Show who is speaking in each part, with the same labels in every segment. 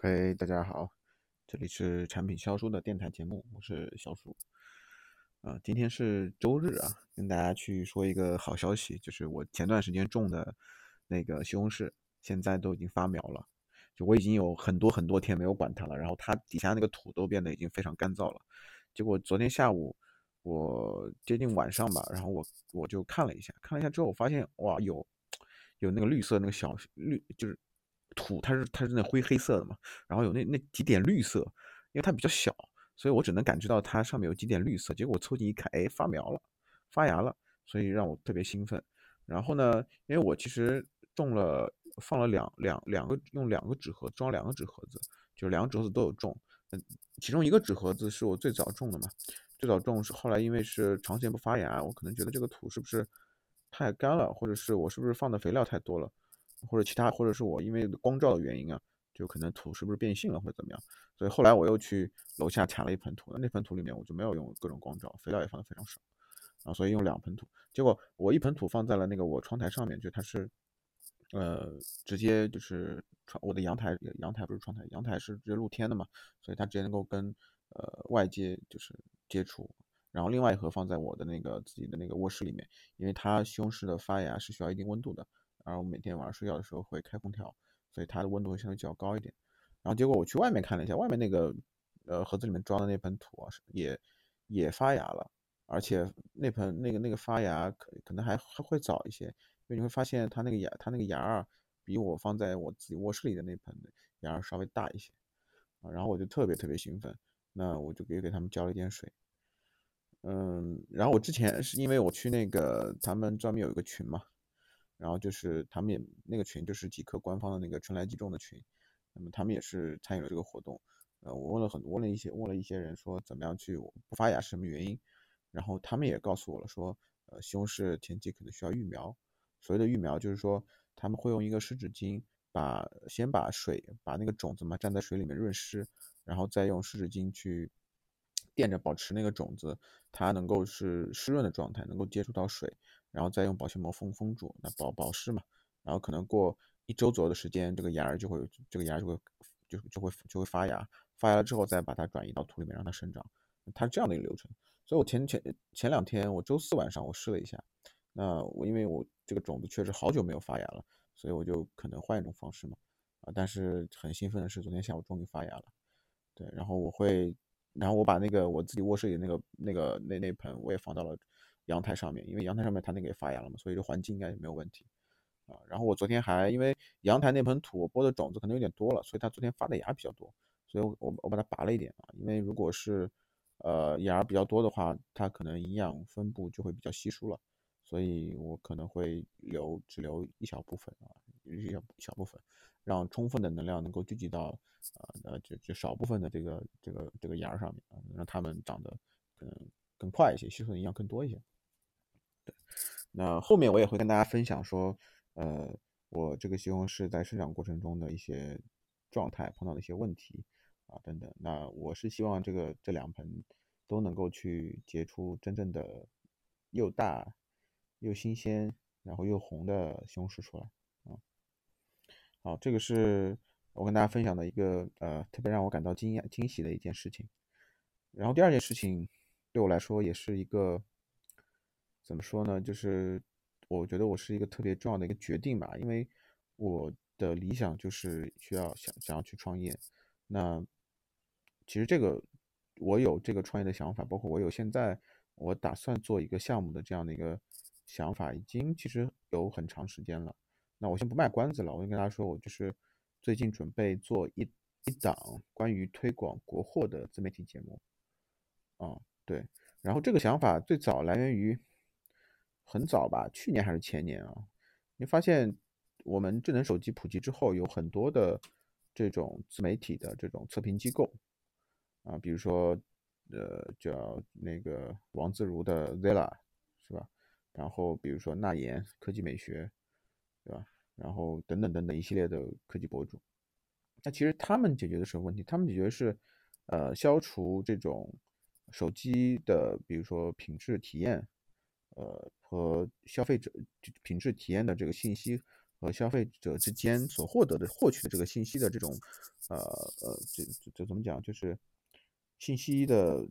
Speaker 1: OK，大家好，这里是产品销售的电台节目，我是小叔。啊，今天是周日啊，跟大家去说一个好消息，就是我前段时间种的那个西红柿，现在都已经发苗了。就我已经有很多很多天没有管它了，然后它底下那个土都变得已经非常干燥了。结果昨天下午，我接近晚上吧，然后我我就看了一下，看了一下之后，我发现哇，有有那个绿色那个小绿，就是。土它是它是那灰黑色的嘛，然后有那那几点绿色，因为它比较小，所以我只能感知到它上面有几点绿色。结果我凑近一看，哎，发苗了，发芽了，所以让我特别兴奋。然后呢，因为我其实种了放了两两两个用两个纸盒装两个纸盒子，就两个纸盒子都有种。嗯，其中一个纸盒子是我最早种的嘛，最早种是后来因为是长时间不发芽，我可能觉得这个土是不是太干了，或者是我是不是放的肥料太多了。或者其他，或者是我因为光照的原因啊，就可能土是不是变性了或者怎么样，所以后来我又去楼下铲了一盆土，那盆土里面我就没有用各种光照，肥料也放的非常少然啊，所以用两盆土，结果我一盆土放在了那个我窗台上面，就它是，呃，直接就是窗我的阳台，阳台不是窗台，阳台是直接露天的嘛，所以它直接能够跟呃外界就是接触，然后另外一盒放在我的那个自己的那个卧室里面，因为它西红柿的发芽是需要一定温度的。然后每天晚上睡觉的时候会开空调，所以它的温度会相对较高一点。然后结果我去外面看了一下，外面那个呃盒子里面装的那盆土啊，也也发芽了，而且那盆那个那个发芽可可能还还会早一些，因为你会发现它那个芽它那个芽儿比我放在我自己卧室里的那盆芽儿稍微大一些啊。然后我就特别特别兴奋，那我就给给他们浇了一点水。嗯，然后我之前是因为我去那个他们专门有一个群嘛。然后就是他们也那个群就是极客官方的那个春来季种的群，那么他们也是参与了这个活动。呃，我问了很多，问了一些问了一些人说怎么样去不发芽是什么原因，然后他们也告诉我了说，呃，西红柿前期可能需要育苗。所谓的育苗就是说他们会用一个湿纸巾把先把水把那个种子嘛蘸在水里面润湿，然后再用湿纸巾去垫着保持那个种子它能够是湿润的状态，能够接触到水。然后再用保鲜膜封封住，那保保湿嘛。然后可能过一周左右的时间，这个芽儿就会，这个芽就会就就会就会发芽，发芽了之后再把它转移到土里面让它生长，它是这样的一个流程。所以我前前前两天，我周四晚上我试了一下，那我因为我这个种子确实好久没有发芽了，所以我就可能换一种方式嘛。啊，但是很兴奋的是，昨天下午终于发芽了。对，然后我会，然后我把那个我自己卧室里那个那个那那盆我也放到了。阳台上面，因为阳台上面它那个也发芽了嘛，所以这环境应该也没有问题啊。然后我昨天还因为阳台那盆土我播的种子可能有点多了，所以它昨天发的芽比较多，所以我我我把它拔了一点啊。因为如果是呃芽比较多的话，它可能营养分布就会比较稀疏了，所以我可能会留只留一小部分啊，一小小部分，让充分的能量能够聚集到啊呃就就少部分的这个这个这个芽上面啊，让它们长得可能更快一些，吸收的营养更多一些。那后面我也会跟大家分享说，呃，我这个西红柿在生长过程中的一些状态，碰到的一些问题啊等等。那我是希望这个这两盆都能够去结出真正的又大又新鲜，然后又红的西红柿出来啊。好，这个是我跟大家分享的一个呃特别让我感到惊讶惊喜的一件事情。然后第二件事情对我来说也是一个。怎么说呢？就是我觉得我是一个特别重要的一个决定吧，因为我的理想就是需要想想要去创业。那其实这个我有这个创业的想法，包括我有现在我打算做一个项目的这样的一个想法，已经其实有很长时间了。那我先不卖关子了，我就跟大家说，我就是最近准备做一一档关于推广国货的自媒体节目。啊，对。然后这个想法最早来源于。很早吧，去年还是前年啊？你发现我们智能手机普及之后，有很多的这种自媒体的这种测评机构啊，比如说呃叫那个王自如的 Zella 是吧？然后比如说纳言科技美学，对吧？然后等等等等一系列的科技博主，那其实他们解决的什么问题？他们解决的是呃消除这种手机的，比如说品质体验。呃，和消费者品质体验的这个信息和消费者之间所获得的获取的这个信息的这种，呃呃，这这这怎么讲？就是信息的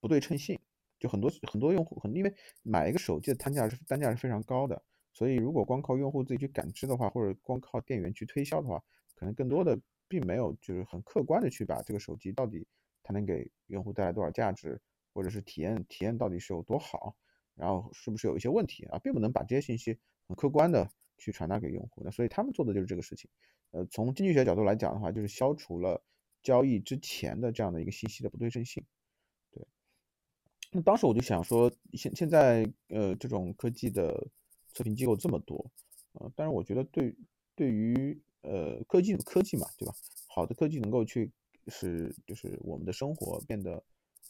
Speaker 1: 不对称性。就很多很多用户，很因为买一个手机的单价是单价是非常高的，所以如果光靠用户自己去感知的话，或者光靠店员去推销的话，可能更多的并没有就是很客观的去把这个手机到底它能给用户带来多少价值，或者是体验体验到底是有多好，然后是不是有一些问题啊，并不能把这些信息很客观的去传达给用户那，所以他们做的就是这个事情。呃，从经济学角度来讲的话，就是消除了交易之前的这样的一个信息的不对称性。对那当时我就想说，现现在呃这种科技的测评机构这么多，呃，但是我觉得对对于呃科技科技嘛，对吧？好的科技能够去使就是我们的生活变得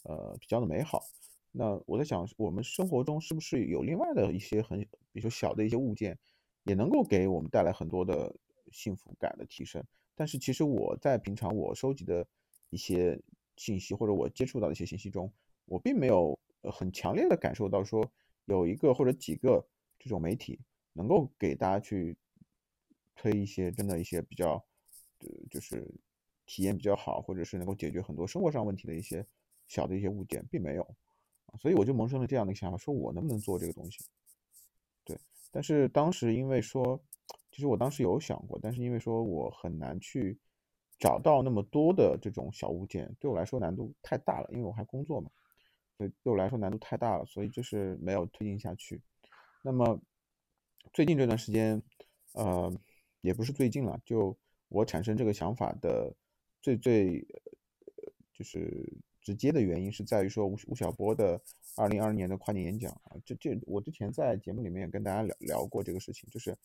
Speaker 1: 呃比较的美好。那我在想，我们生活中是不是有另外的一些很比如说小的一些物件，也能够给我们带来很多的幸福感的提升？但是其实我在平常我收集的一些信息或者我接触到的一些信息中。我并没有很强烈的感受到说有一个或者几个这种媒体能够给大家去推一些真的一些比较呃就是体验比较好，或者是能够解决很多生活上问题的一些小的一些物件，并没有，所以我就萌生了这样的想法，说我能不能做这个东西？对，但是当时因为说，其实我当时有想过，但是因为说我很难去找到那么多的这种小物件，对我来说难度太大了，因为我还工作嘛。对，对我来说难度太大了，所以就是没有推进下去。那么最近这段时间，呃，也不是最近了，就我产生这个想法的最最就是直接的原因是在于说吴吴晓波的二零二零年的跨年演讲啊，这这我之前在节目里面也跟大家聊聊过这个事情，就是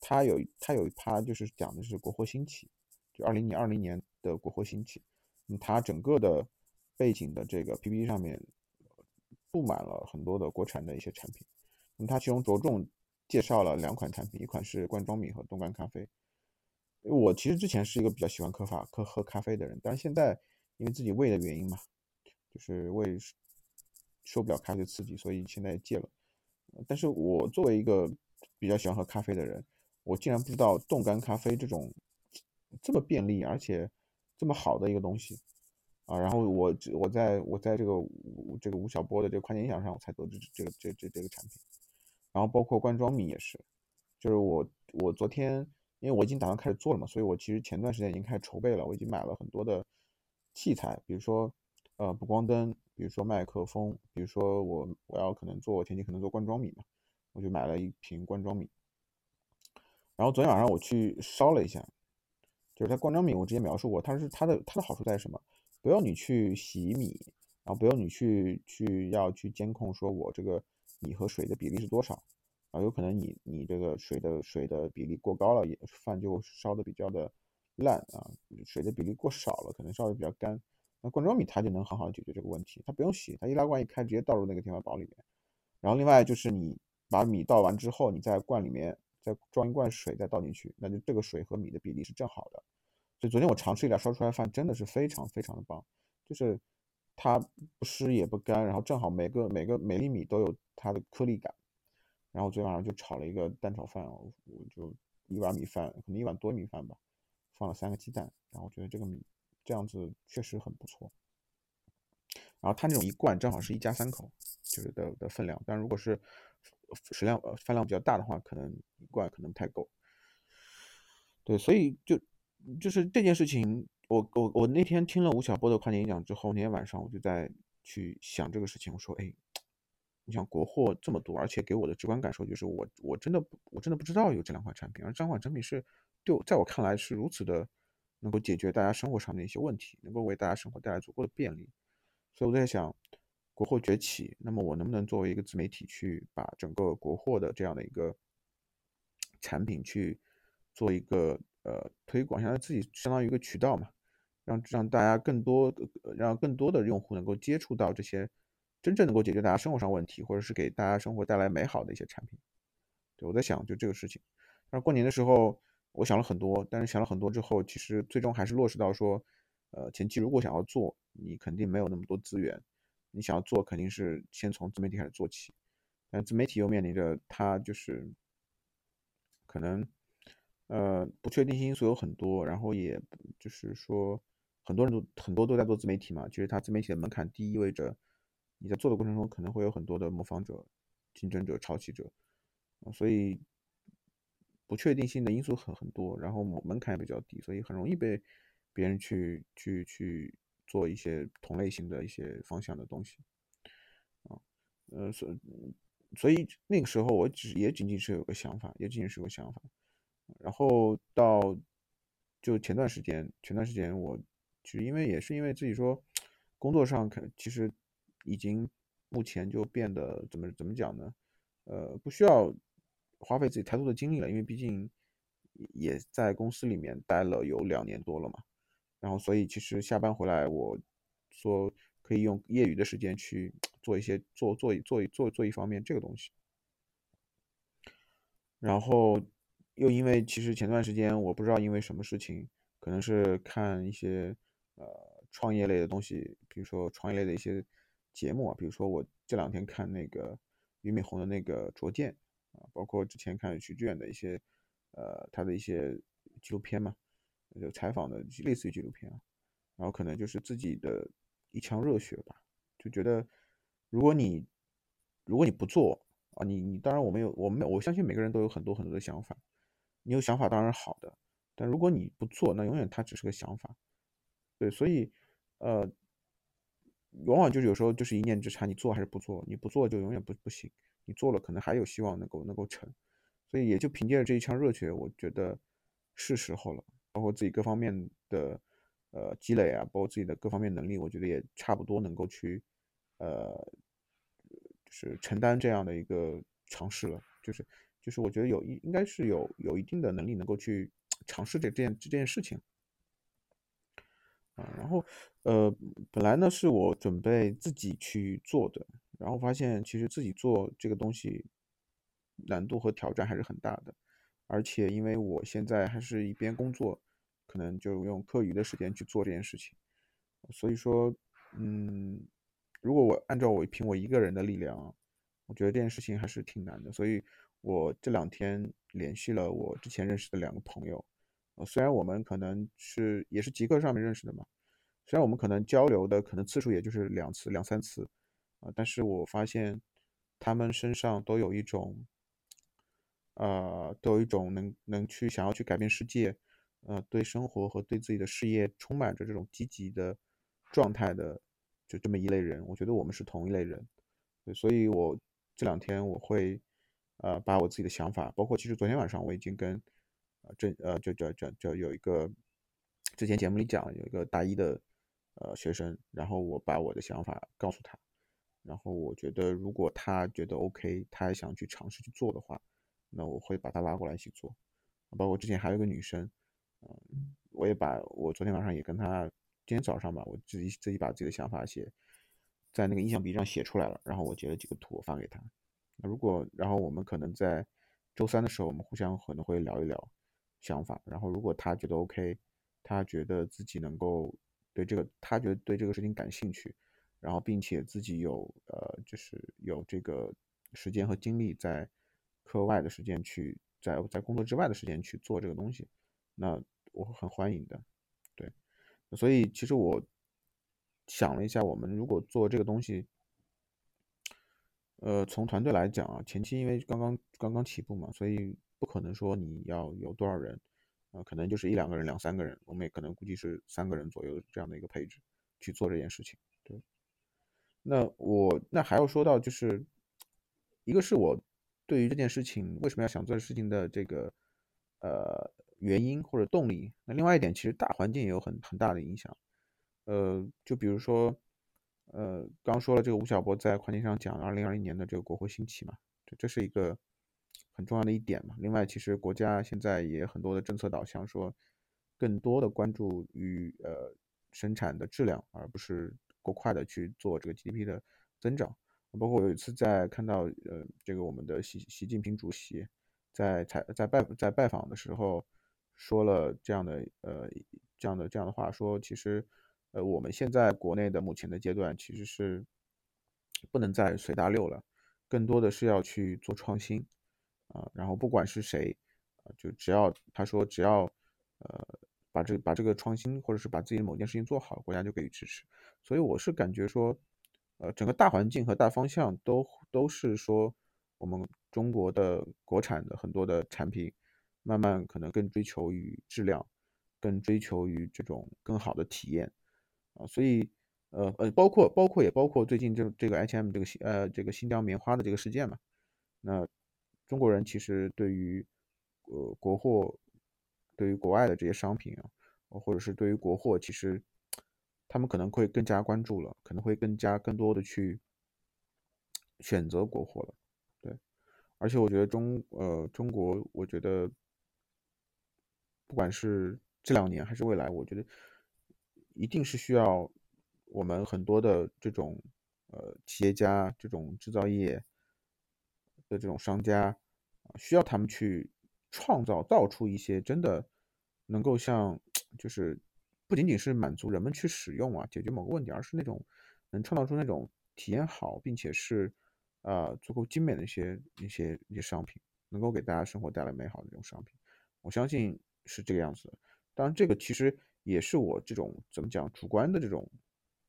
Speaker 1: 他有他有一趴就是讲的是国货兴起，就二零年二零年的国货兴起，他整个的背景的这个 PPT 上面。布满了很多的国产的一些产品，那么他其中着重介绍了两款产品，一款是罐装米和冻干咖啡。我其实之前是一个比较喜欢喝法喝喝咖啡的人，但是现在因为自己胃的原因嘛，就是胃受不了咖啡刺激，所以现在戒了。但是我作为一个比较喜欢喝咖啡的人，我竟然不知道冻干咖啡这种这么便利而且这么好的一个东西。啊，然后我我在我在这个这个吴晓波的这个跨年演讲上，我才得知这个这这这个产品。然后包括罐装米也是，就是我我昨天因为我已经打算开始做了嘛，所以我其实前段时间已经开始筹备了，我已经买了很多的器材，比如说呃补光灯，比如说麦克风，比如说我我要可能做前期可能做罐装米嘛，我就买了一瓶罐装米。然后昨天晚上我去烧了一下，就是它罐装米我之前描述过，它是它的它的好处在什么？不用你去洗米，然后不用你去去要去监控，说我这个米和水的比例是多少啊？有可能你你这个水的水的比例过高了，也饭就烧的比较的烂啊；水的比例过少了，可能烧的比较干。那罐装米它就能很好的解决这个问题，它不用洗，它易拉罐一开直接倒入那个电饭煲里面。然后另外就是你把米倒完之后，你在罐里面再装一罐水再倒进去，那就这个水和米的比例是正好的。所以昨天我尝试一下烧出来饭，真的是非常非常的棒，就是它不湿也不干，然后正好每个每个每粒米都有它的颗粒感。然后昨天晚上就炒了一个蛋炒饭，我就一碗米饭，可能一碗多米饭吧，放了三个鸡蛋，然后我觉得这个米这样子确实很不错。然后它那种一罐正好是一家三口，就是的的分量，但如果是食量呃饭量比较大的话，可能一罐可能不太够。对，所以就。就是这件事情，我我我那天听了吴晓波的跨年演讲之后，那天晚上我就在去想这个事情。我说，哎，你想国货这么多，而且给我的直观感受就是，我我真的我真的不知道有这两款产品，而这两款产品是对我在我看来是如此的能够解决大家生活上的一些问题，能够为大家生活带来足够的便利。所以我在想，国货崛起，那么我能不能作为一个自媒体去把整个国货的这样的一个产品去做一个。呃，推广，相当于自己相当于一个渠道嘛，让让大家更多，让更多的用户能够接触到这些真正能够解决大家生活上问题，或者是给大家生活带来美好的一些产品。对我在想，就这个事情。那过年的时候，我想了很多，但是想了很多之后，其实最终还是落实到说，呃，前期如果想要做，你肯定没有那么多资源，你想要做，肯定是先从自媒体开始做起。但自媒体又面临着它就是可能。呃，不确定性因素有很多，然后也就是说，很多人都很多都在做自媒体嘛，其实它自媒体的门槛低，意味着你在做的过程中可能会有很多的模仿者、竞争者、抄袭者，所以不确定性的因素很很多，然后门槛也比较低，所以很容易被别人去去去做一些同类型的一些方向的东西，啊，呃，所所以那个时候我只也仅仅是有个想法，也仅仅是有个想法。然后到就前段时间，前段时间我其实因为也是因为自己说工作上可其实已经目前就变得怎么怎么讲呢？呃，不需要花费自己太多的精力了，因为毕竟也在公司里面待了有两年多了嘛。然后所以其实下班回来，我说可以用业余的时间去做一些做做做做做一方面这个东西，然后。又因为其实前段时间我不知道因为什么事情，可能是看一些呃创业类的东西，比如说创业类的一些节目啊，比如说我这两天看那个俞敏洪的那个卓见啊，包括之前看徐志远的一些呃他的一些纪录片嘛，就采访的类似于纪录片啊，然后可能就是自己的一腔热血吧，就觉得如果你如果你不做啊，你你当然我们有我们我相信每个人都有很多很多的想法。你有想法当然好的，但如果你不做，那永远它只是个想法。对，所以，呃，往往就是有时候就是一念之差，你做还是不做？你不做就永远不不行，你做了可能还有希望能够能够成。所以也就凭借着这一腔热血，我觉得是时候了。包括自己各方面的呃积累啊，包括自己的各方面能力，我觉得也差不多能够去呃，就是承担这样的一个尝试了，就是。就是我觉得有一应该是有有一定的能力能够去尝试这这件这件事情，啊，然后呃本来呢是我准备自己去做的，然后发现其实自己做这个东西难度和挑战还是很大的，而且因为我现在还是一边工作，可能就用课余的时间去做这件事情，所以说嗯，如果我按照我凭我一个人的力量，我觉得这件事情还是挺难的，所以。我这两天联系了我之前认识的两个朋友，呃，虽然我们可能是也是极客上面认识的嘛，虽然我们可能交流的可能次数也就是两次两三次，啊，但是我发现他们身上都有一种，呃，都有一种能能去想要去改变世界，呃，对生活和对自己的事业充满着这种积极的状态的，就这么一类人，我觉得我们是同一类人，所以我这两天我会。呃，把我自己的想法，包括其实昨天晚上我已经跟，呃，这呃，就就就就有一个，之前节目里讲有一个大一的，呃，学生，然后我把我的想法告诉他，然后我觉得如果他觉得 OK，他还想去尝试去做的话，那我会把他拉过来一起做，包括之前还有一个女生，嗯，我也把我昨天晚上也跟他，今天早上吧，我自己自己把自己的想法写在那个印象笔记上写出来了，然后我截了几个图发给他。如果，然后我们可能在周三的时候，我们互相可能会聊一聊想法。然后，如果他觉得 OK，他觉得自己能够对这个，他觉得对这个事情感兴趣，然后并且自己有呃，就是有这个时间和精力在课外的时间去，在在工作之外的时间去做这个东西，那我很欢迎的。对，所以其实我想了一下，我们如果做这个东西。呃，从团队来讲啊，前期因为刚刚刚刚起步嘛，所以不可能说你要有多少人，呃，可能就是一两个人、两三个人，我们也可能估计是三个人左右这样的一个配置去做这件事情。对，那我那还要说到就是，一个是我对于这件事情为什么要想做事情的这个呃原因或者动力，那另外一点其实大环境也有很很大的影响，呃，就比如说。呃，刚说了这个吴晓波在环境上讲二零二一年的这个国货兴起嘛，这这是一个很重要的一点嘛。另外，其实国家现在也很多的政策导向，说更多的关注于呃生产的质量，而不是过快的去做这个 GDP 的增长。包括有一次在看到呃这个我们的习习近平主席在采在拜在拜访的时候说了这样的呃这样的这样的话，说其实。呃，我们现在国内的目前的阶段其实是不能再随大流了，更多的是要去做创新啊。然后不管是谁，就只要他说只要呃把这把这个创新或者是把自己的某件事情做好，国家就给予支持。所以我是感觉说，呃，整个大环境和大方向都都是说我们中国的国产的很多的产品，慢慢可能更追求于质量，更追求于这种更好的体验啊。所以呃呃，包括包括也包括最近这这个 H&M 这个新呃这个新疆棉花的这个事件嘛，那中国人其实对于呃，国货对于国外的这些商品啊，或者是对于国货，其实他们可能会更加关注了，可能会更加更多的去选择国货了。对，而且我觉得中呃中国，我觉得不管是这两年还是未来，我觉得一定是需要我们很多的这种呃企业家、这种制造业的这种商家需要他们去。创造造出一些真的能够像，就是不仅仅是满足人们去使用啊，解决某个问题，而是那种能创造出那种体验好，并且是呃足够精美的一些一些一些商品，能够给大家生活带来美好的这种商品。我相信是这个样子的。当然，这个其实也是我这种怎么讲主观的这种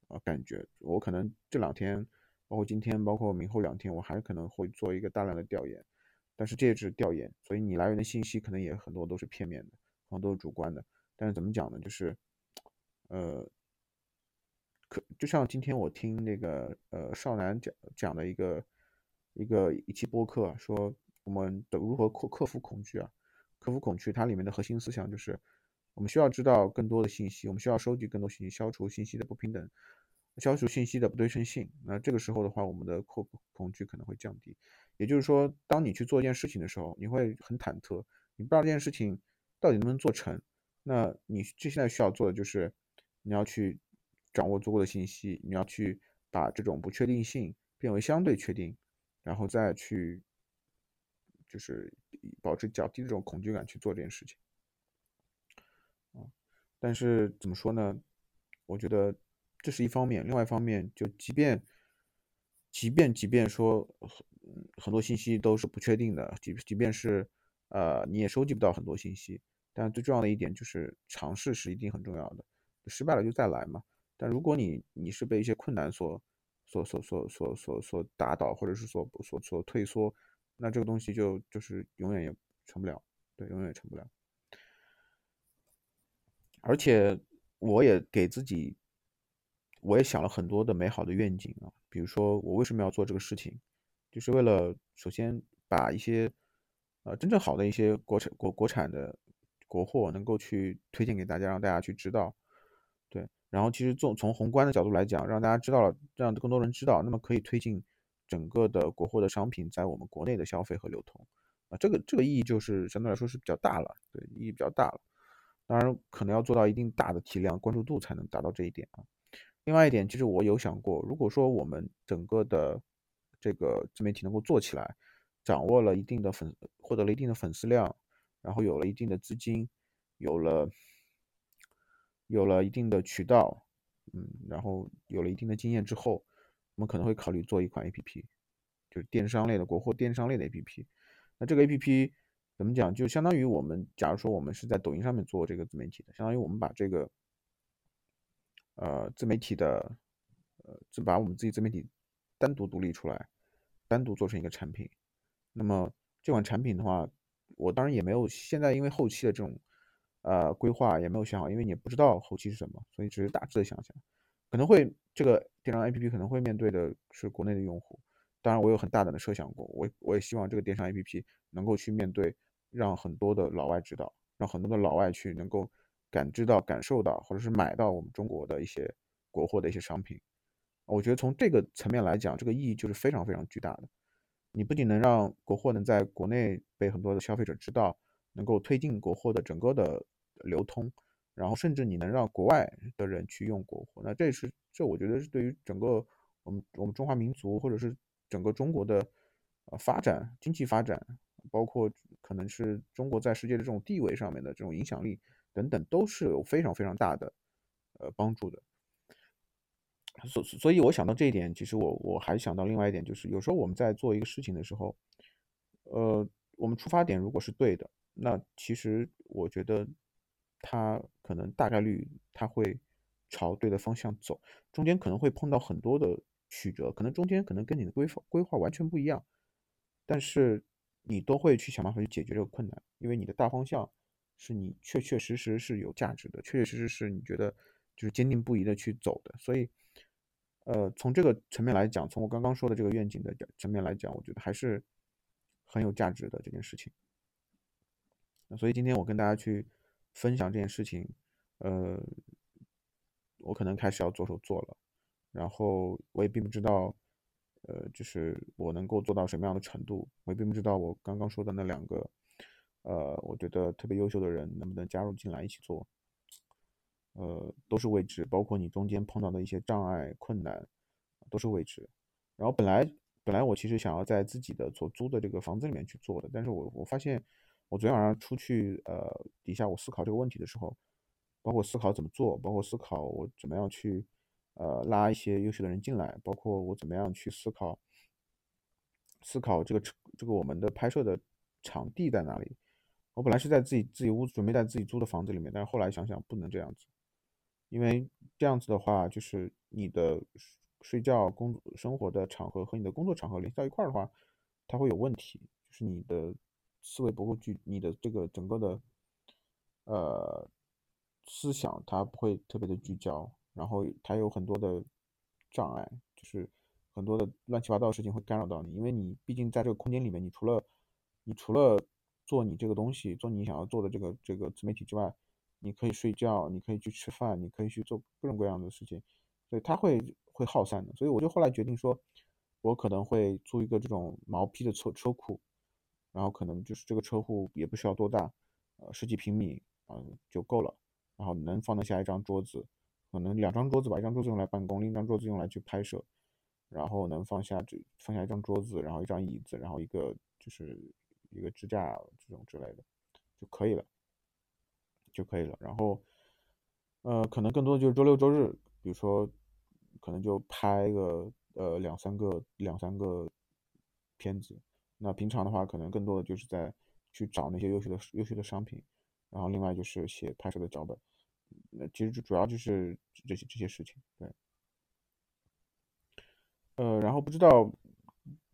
Speaker 1: 呃感觉。我可能这两天，包括今天，包括明后两天，我还可能会做一个大量的调研。但是这也是调研，所以你来源的信息可能也很多都是片面的，很多都是主观的。但是怎么讲呢？就是，呃，可就像今天我听那个呃少南讲讲的一个一个一期播客，说我们的如何克克服恐惧啊？克服恐惧，它里面的核心思想就是，我们需要知道更多的信息，我们需要收集更多信息，消除信息的不平等，消除信息的不对称性。那这个时候的话，我们的恐恐惧可能会降低。也就是说，当你去做一件事情的时候，你会很忐忑，你不知道这件事情到底能不能做成。那你这现在需要做的就是，你要去掌握足够的信息，你要去把这种不确定性变为相对确定，然后再去就是保持较低的这种恐惧感去做这件事情。啊，但是怎么说呢？我觉得这是一方面，另外一方面就即便即便即便说。很多信息都是不确定的，即即便是，呃，你也收集不到很多信息。但最重要的一点就是尝试是一定很重要的，失败了就再来嘛。但如果你你是被一些困难所所所所所所所打倒，或者是所所所退缩，那这个东西就就是永远也成不了，对，永远也成不了。而且我也给自己，我也想了很多的美好的愿景啊，比如说我为什么要做这个事情。就是为了首先把一些呃真正好的一些国产国国产的国货能够去推荐给大家，让大家去知道，然后其实从从宏观的角度来讲，让大家知道了，让更多人知道，那么可以推进整个的国货的商品在我们国内的消费和流通啊，这个这个意义就是相对来说是比较大了，对，意义比较大了。当然可能要做到一定大的体量关注度才能达到这一点啊。另外一点，其实我有想过，如果说我们整个的这个自媒体能够做起来，掌握了一定的粉，获得了一定的粉丝量，然后有了一定的资金，有了有了一定的渠道，嗯，然后有了一定的经验之后，我们可能会考虑做一款 APP，就是电商类的国货电商类的 APP。那这个 APP 怎么讲？就相当于我们，假如说我们是在抖音上面做这个自媒体的，相当于我们把这个呃自媒体的呃，就把我们自己自媒体。单独独立出来，单独做成一个产品。那么这款产品的话，我当然也没有现在因为后期的这种呃规划也没有想好，因为你不知道后期是什么，所以只是大致的想想。可能会这个电商 APP 可能会面对的是国内的用户。当然，我有很大胆的设想过，我我也希望这个电商 APP 能够去面对，让很多的老外知道，让很多的老外去能够感知到、感受到，或者是买到我们中国的一些国货的一些商品。我觉得从这个层面来讲，这个意义就是非常非常巨大的。你不仅能让国货能在国内被很多的消费者知道，能够推进国货的整个的流通，然后甚至你能让国外的人去用国货，那这是这我觉得是对于整个我们我们中华民族或者是整个中国的呃发展、经济发展，包括可能是中国在世界的这种地位上面的这种影响力等等，都是有非常非常大的呃帮助的。所所以，我想到这一点，其实我我还想到另外一点，就是有时候我们在做一个事情的时候，呃，我们出发点如果是对的，那其实我觉得他可能大概率他会朝对的方向走，中间可能会碰到很多的曲折，可能中间可能跟你的规划规划完全不一样，但是你都会去想办法去解决这个困难，因为你的大方向是你确确实实是有价值的，确确实实是你觉得就是坚定不移的去走的，所以。呃，从这个层面来讲，从我刚刚说的这个愿景的层面来讲，我觉得还是很有价值的这件事情。所以今天我跟大家去分享这件事情，呃，我可能开始要着手做了，然后我也并不知道，呃，就是我能够做到什么样的程度，我也并不知道我刚刚说的那两个，呃，我觉得特别优秀的人能不能加入进来一起做。呃，都是未知，包括你中间碰到的一些障碍、困难，都是未知。然后本来本来我其实想要在自己的所租的这个房子里面去做的，但是我我发现，我昨天晚上出去，呃，底下我思考这个问题的时候，包括思考怎么做，包括思考我怎么样去，呃，拉一些优秀的人进来，包括我怎么样去思考，思考这个这个我们的拍摄的场地在哪里。我本来是在自己自己屋，准备在自己租的房子里面，但是后来想想不能这样子。因为这样子的话，就是你的睡觉、工、生活的场合和你的工作场合联系到一块儿的话，它会有问题。就是你的思维不够聚，你的这个整个的呃思想它不会特别的聚焦，然后它有很多的障碍，就是很多的乱七八糟的事情会干扰到你。因为你毕竟在这个空间里面，你除了你除了做你这个东西，做你想要做的这个这个自媒体之外，你可以睡觉，你可以去吃饭，你可以去做各种各样的事情，所以它会会耗散的。所以我就后来决定说，我可能会租一个这种毛坯的车车库，然后可能就是这个车库也不需要多大，呃，十几平米啊就够了，然后能放得下一张桌子，可能两张桌子吧，一张桌子用来办公，另一张桌子用来去拍摄，然后能放下这放下一张桌子，然后一张椅子，然后一个就是一个支架这种之类的就可以了。就可以了，然后，呃，可能更多的就是周六周日，比如说，可能就拍个呃两三个两三个片子。那平常的话，可能更多的就是在去找那些优秀的优秀的商品，然后另外就是写拍摄的脚本。那其实主要就是这些这些事情，对。呃，然后不知道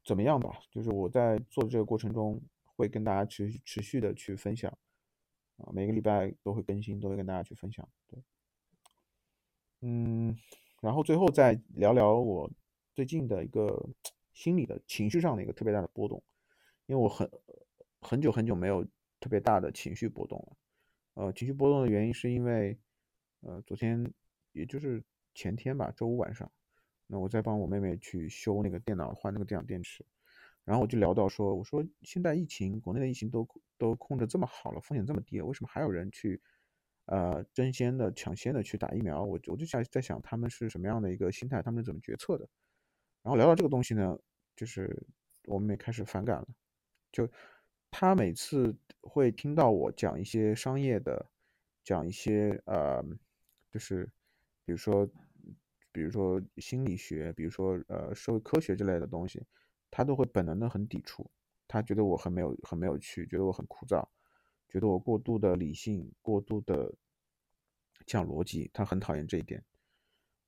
Speaker 1: 怎么样吧，就是我在做这个过程中，会跟大家持续持续的去分享。啊，每个礼拜都会更新，都会跟大家去分享。对，嗯，然后最后再聊聊我最近的一个心理的情绪上的一个特别大的波动，因为我很很久很久没有特别大的情绪波动了。呃，情绪波动的原因是因为，呃，昨天也就是前天吧，周五晚上，那我在帮我妹妹去修那个电脑，换那个电脑电池。然后我就聊到说，我说现在疫情，国内的疫情都都控制这么好了，风险这么低了，为什么还有人去，呃，争先的、抢先的去打疫苗？我我就想在想他们是什么样的一个心态，他们是怎么决策的？然后聊到这个东西呢，就是我们也开始反感了。就他每次会听到我讲一些商业的，讲一些呃，就是比如说，比如说心理学，比如说呃社会科学之类的东西。他都会本能的很抵触，他觉得我很没有很没有趣，觉得我很枯燥，觉得我过度的理性，过度的讲逻辑，他很讨厌这一点。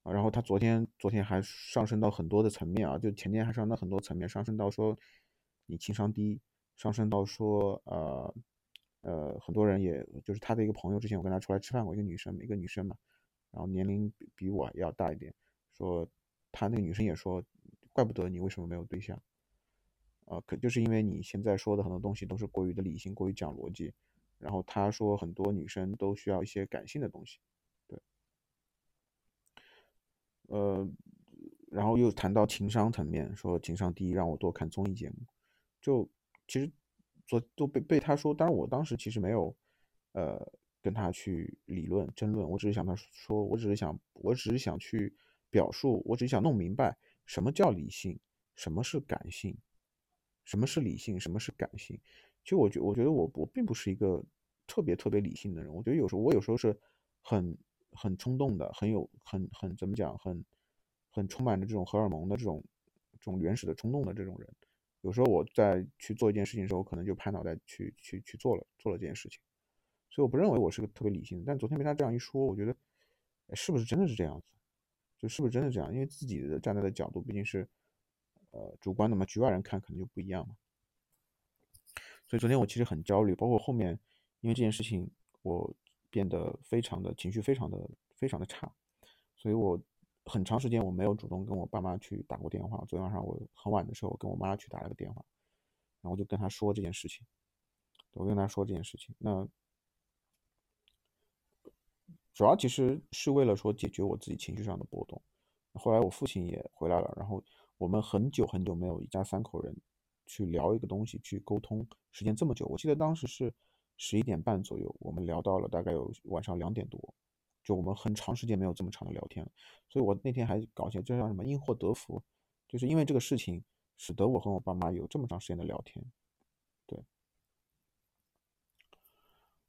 Speaker 1: 然后他昨天昨天还上升到很多的层面啊，就前天还上升到很多层面，上升到说你情商低，上升到说呃呃很多人也就是他的一个朋友，之前我跟他出来吃饭过，一个女生，一个女生嘛，然后年龄比比我要大一点，说他那个女生也说，怪不得你为什么没有对象。啊，可就是因为你现在说的很多东西都是过于的理性，过于讲逻辑，然后他说很多女生都需要一些感性的东西，对，呃，然后又谈到情商层面，说情商低，让我多看综艺节目，就其实昨都被被他说，当然我当时其实没有，呃，跟他去理论争论，我只是想他说，我只是想，我只是想去表述，我只是想弄明白什么叫理性，什么是感性。什么是理性，什么是感性？其实我觉，我觉得我我并不是一个特别特别理性的人。我觉得有时候我有时候是很很冲动的，很有很很怎么讲，很很充满着这种荷尔蒙的这种这种原始的冲动的这种人。有时候我在去做一件事情的时候，可能就拍脑袋去去去做了做了这件事情，所以我不认为我是个特别理性的。但昨天被他这样一说，我觉得，是不是真的是这样子？就是不是真的这样？因为自己的站在的角度毕竟是，呃，主观的嘛，局外人看可能就不一样嘛。所以昨天我其实很焦虑，包括后面因为这件事情，我变得非常的情绪非常的非常的差，所以我很长时间我没有主动跟我爸妈去打过电话。昨天晚上我很晚的时候跟我妈去打了个电话，然后我就跟她说这件事情，我跟她说这件事情，那。主要其实是为了说解决我自己情绪上的波动。后来我父亲也回来了，然后我们很久很久没有一家三口人去聊一个东西，去沟通，时间这么久。我记得当时是十一点半左右，我们聊到了大概有晚上两点多，就我们很长时间没有这么长的聊天了。所以我那天还搞起来，这叫什么因祸得福，就是因为这个事情，使得我和我爸妈有这么长时间的聊天。对。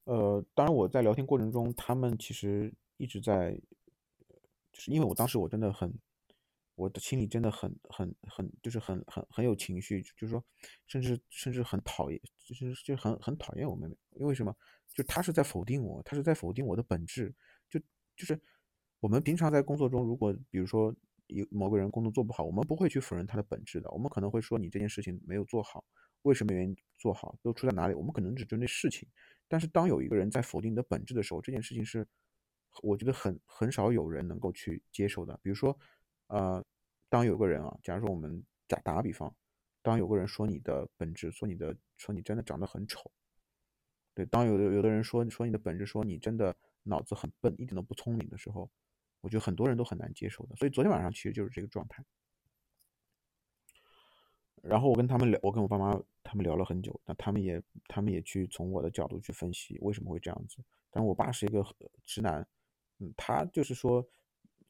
Speaker 1: 呃，当然我在聊天过程中，他们其实一直在，就是因为我当时我真的很，我的心里真的很很很，就是很很很有情绪，就是说，甚至甚至很讨厌，就是就很很讨厌我妹妹，因为什么？就她是在否定我，她是在否定我的本质，就是我们平常在工作中，如果比如说有某个人工作做不好，我们不会去否认他的本质的，我们可能会说你这件事情没有做好，为什么原因做好，都出在哪里？我们可能只针对事情。但是当有一个人在否定你的本质的时候，这件事情是我觉得很很少有人能够去接受的。比如说，呃，当有个人啊，假如说我们打打个比方，当有个人说你的本质，说你的说你真的长得很丑，对，当有的有的人说说你的本质，说你真的脑子很笨，一点都不聪明的时候，我觉得很多人都很难接受的。所以昨天晚上其实就是这个状态。然后我跟他们聊，我跟我爸妈他们聊了很久，那他们也他们也去从我的角度去分析为什么会这样子。但我爸是一个直男，嗯，他就是说，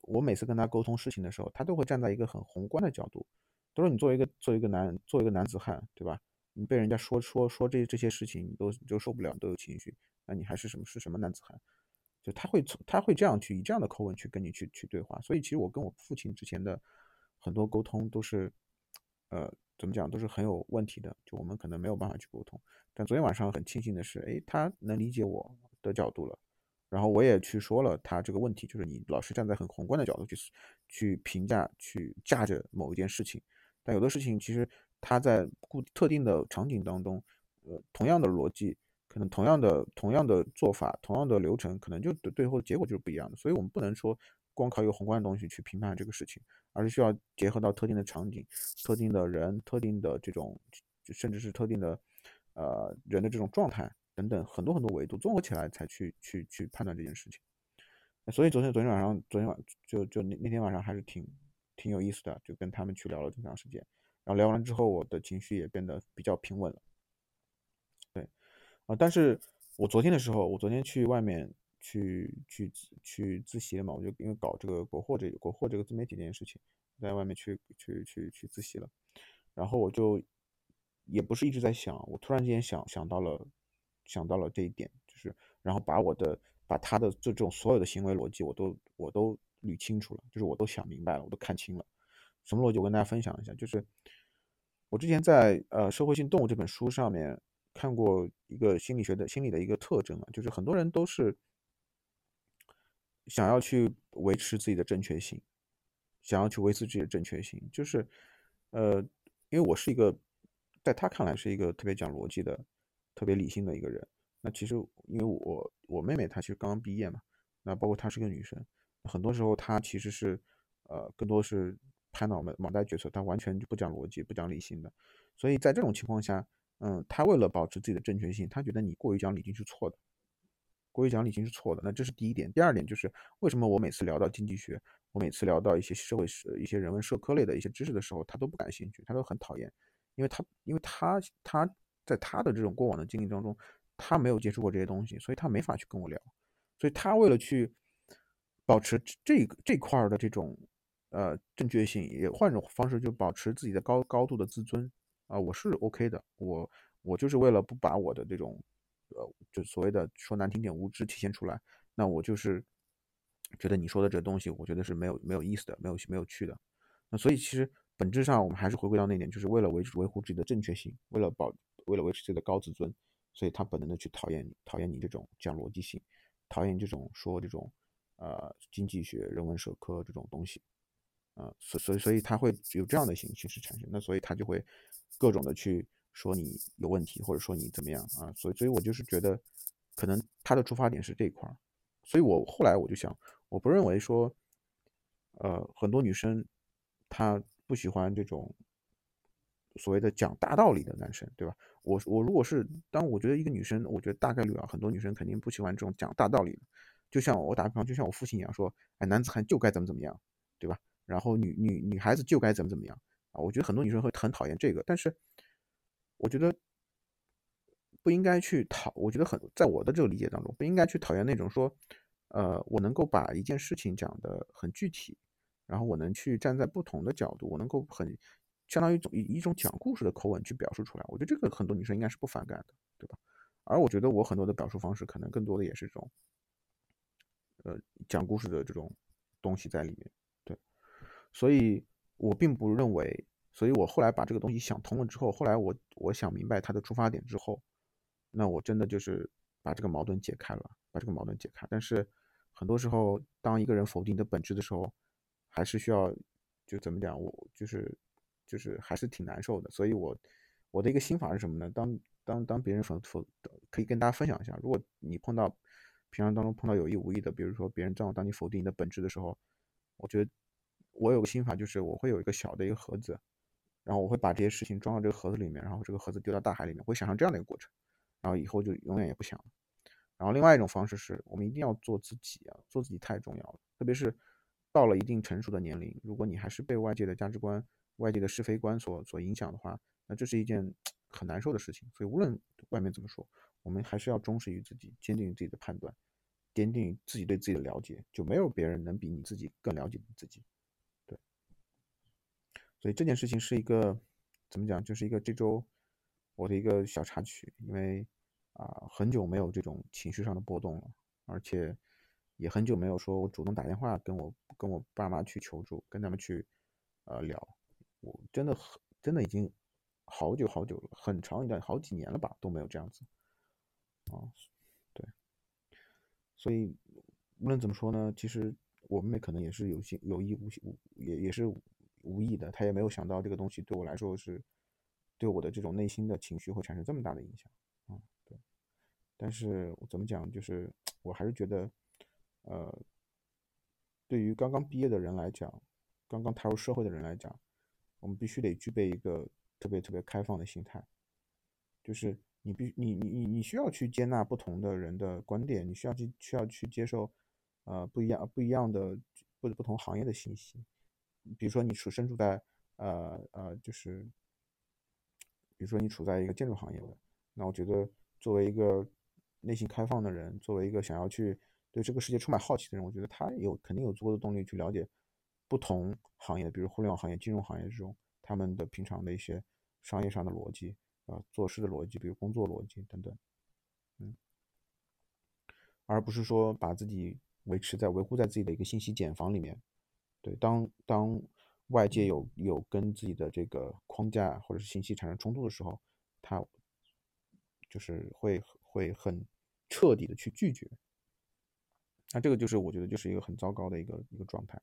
Speaker 1: 我每次跟他沟通事情的时候，他都会站在一个很宏观的角度，都说你作为一个作为一个男作为一个男子汉，对吧？你被人家说说说这这些事情，你都你就受不了，都有情绪，那你还是什么是什么男子汉？就他会从他会这样去以这样的口吻去跟你去去对话。所以其实我跟我父亲之前的很多沟通都是，呃。怎么讲都是很有问题的，就我们可能没有办法去沟通。但昨天晚上很庆幸的是，哎，他能理解我的角度了，然后我也去说了他这个问题，就是你老是站在很宏观的角度去去评价、去架着某一件事情，但有的事情其实他在固特定的场景当中，呃，同样的逻辑，可能同样的同样的做法、同样的流程，可能就最后的结果就是不一样的。所以我们不能说。光靠一个宏观的东西去评判这个事情，而是需要结合到特定的场景、特定的人、特定的这种，甚至是特定的，呃，人的这种状态等等很多很多维度综合起来才去去去判断这件事情。所以昨天昨天晚上，昨天晚就就那那天晚上还是挺挺有意思的，就跟他们去聊了这么长时间。然后聊完之后，我的情绪也变得比较平稳了。啊，但是我昨天的时候，我昨天去外面。去去去自习了嘛？我就因为搞这个国货这国货这个自媒体这件事情，在外面去去去去自习了。然后我就也不是一直在想，我突然间想想到了想到了这一点，就是然后把我的把他的这种所有的行为逻辑我都我都捋清楚了，就是我都想明白了，我都看清了。什么逻辑？我跟大家分享一下，就是我之前在呃《社会性动物》这本书上面看过一个心理学的心理的一个特征啊，就是很多人都是。想要去维持自己的正确性，想要去维持自己的正确性，就是，呃，因为我是一个，在他看来是一个特别讲逻辑的、特别理性的一个人。那其实，因为我我妹妹她其实刚刚毕业嘛，那包括她是个女生，很多时候她其实是，呃，更多是拍脑门、脑袋决策，她完全就不讲逻辑、不讲理性的。所以在这种情况下，嗯，他为了保持自己的正确性，他觉得你过于讲理性是错的。过于讲理性是错的，那这是第一点。第二点就是为什么我每次聊到经济学，我每次聊到一些社会史、一些人文社科类的一些知识的时候，他都不感兴趣，他都很讨厌，因为他因为他他在他的这种过往的经历当中，他没有接触过这些东西，所以他没法去跟我聊。所以他为了去保持这个这块的这种呃正确性，也换种方式就保持自己的高高度的自尊啊，我是 OK 的，我我就是为了不把我的这种。呃，就所谓的说难听点，无知体现出来，那我就是觉得你说的这东西，我觉得是没有没有意思的，没有没有趣的。那所以其实本质上我们还是回归到那点，就是为了维维护自己的正确性，为了保为了维持自己的高自尊，所以他本能的去讨厌你，讨厌你这种讲逻辑性，讨厌这种说这种呃经济学、人文社科这种东西，啊，所所以所以他会有这样的形形式产生，那所以他就会各种的去说你有问题，或者说你怎么样啊，所以所以我就是觉得可能他的出发点是这一块儿，所以我后来我就想，我不认为说，呃，很多女生她。不喜欢这种所谓的讲大道理的男生，对吧？我我如果是当我觉得一个女生，我觉得大概率啊，很多女生肯定不喜欢这种讲大道理的。就像我打个比方，就像我父亲一样说，哎，男子汉就该怎么怎么样，对吧？然后女女女孩子就该怎么怎么样啊？我觉得很多女生会很讨厌这个，但是我觉得不应该去讨。我觉得很在我的这个理解当中，不应该去讨厌那种说，呃，我能够把一件事情讲得很具体。然后我能去站在不同的角度，我能够很相当于一种以一种讲故事的口吻去表述出来。我觉得这个很多女生应该是不反感的，对吧？而我觉得我很多的表述方式可能更多的也是这种，呃，讲故事的这种东西在里面。对，所以我并不认为，所以我后来把这个东西想通了之后，后来我我想明白他的出发点之后，那我真的就是把这个矛盾解开了，把这个矛盾解开。但是很多时候，当一个人否定你的本质的时候，还是需要，就怎么讲，我就是就是还是挺难受的。所以，我我的一个心法是什么呢？当当当别人否否，可以跟大家分享一下。如果你碰到平常当中碰到有意无意的，比如说别人这样当你否定你的本质的时候，我觉得我有个心法，就是我会有一个小的一个盒子，然后我会把这些事情装到这个盒子里面，然后这个盒子丢到大海里面，会想象这样的一个过程，然后以后就永远也不想。然后另外一种方式是我们一定要做自己啊，做自己太重要了，特别是。到了一定成熟的年龄，如果你还是被外界的价值观、外界的是非观所所影响的话，那这是一件 很难受的事情。所以无论外面怎么说，我们还是要忠实于自己，坚定于自己的判断，坚定自己对自己的了解，就没有别人能比你自己更了解你自己。所以这件事情是一个怎么讲，就是一个这周我的一个小插曲，因为啊很久没有这种情绪上的波动了，而且。也很久没有说，我主动打电话跟我跟我爸妈去求助，跟他们去呃聊，我真的很真的已经好久好久了，很长一段好几年了吧，都没有这样子。啊，对，所以无论怎么说呢，其实我妹妹可能也是有心有意无无也也是无意的，他也没有想到这个东西对我来说是对我的这种内心的情绪会产生这么大的影响啊，对，但是怎么讲，就是我还是觉得。呃，对于刚刚毕业的人来讲，刚刚踏入社会的人来讲，我们必须得具备一个特别特别开放的心态，就是你必你你你你需要去接纳不同的人的观点，你需要去需要去接受呃不一样不一样的不不同行业的信息，比如说你处身处在呃呃就是比如说你处在一个建筑行业的，那我觉得作为一个内心开放的人，作为一个想要去。对这个世界充满好奇的人，我觉得他有肯定有足够的动力去了解不同行业，比如互联网行业、金融行业这种他们的平常的一些商业上的逻辑啊、做事的逻辑，比如工作逻辑等等，嗯，而不是说把自己维持在维护在自己的一个信息茧房里面。对，当当外界有有跟自己的这个框架或者是信息产生冲突的时候，他就是会会很彻底的去拒绝。那这个就是我觉得就是一个很糟糕的一个一个状态。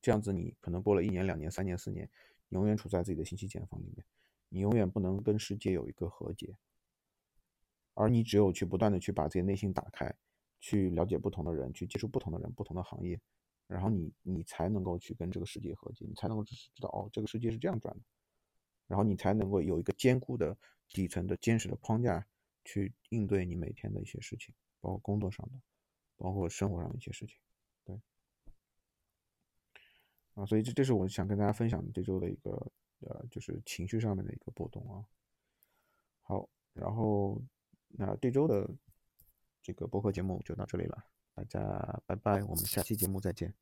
Speaker 1: 这样子你可能过了一年、两年、三年、四年，你永远处在自己的信息茧房里面，你永远不能跟世界有一个和解。而你只有去不断的去把自己内心打开，去了解不同的人，去接触不同的人、不同的行业，然后你你才能够去跟这个世界和解，你才能够知道哦，这个世界是这样转的，然后你才能够有一个坚固的底层的坚实的框架去应对你每天的一些事情，包括工作上的。包括生活上的一些事情，对，啊，所以这这是我想跟大家分享的这周的一个呃，就是情绪上面的一个波动啊。好，然后那这周的这个播客节目就到这里了，大家拜拜，我们下期节目再见。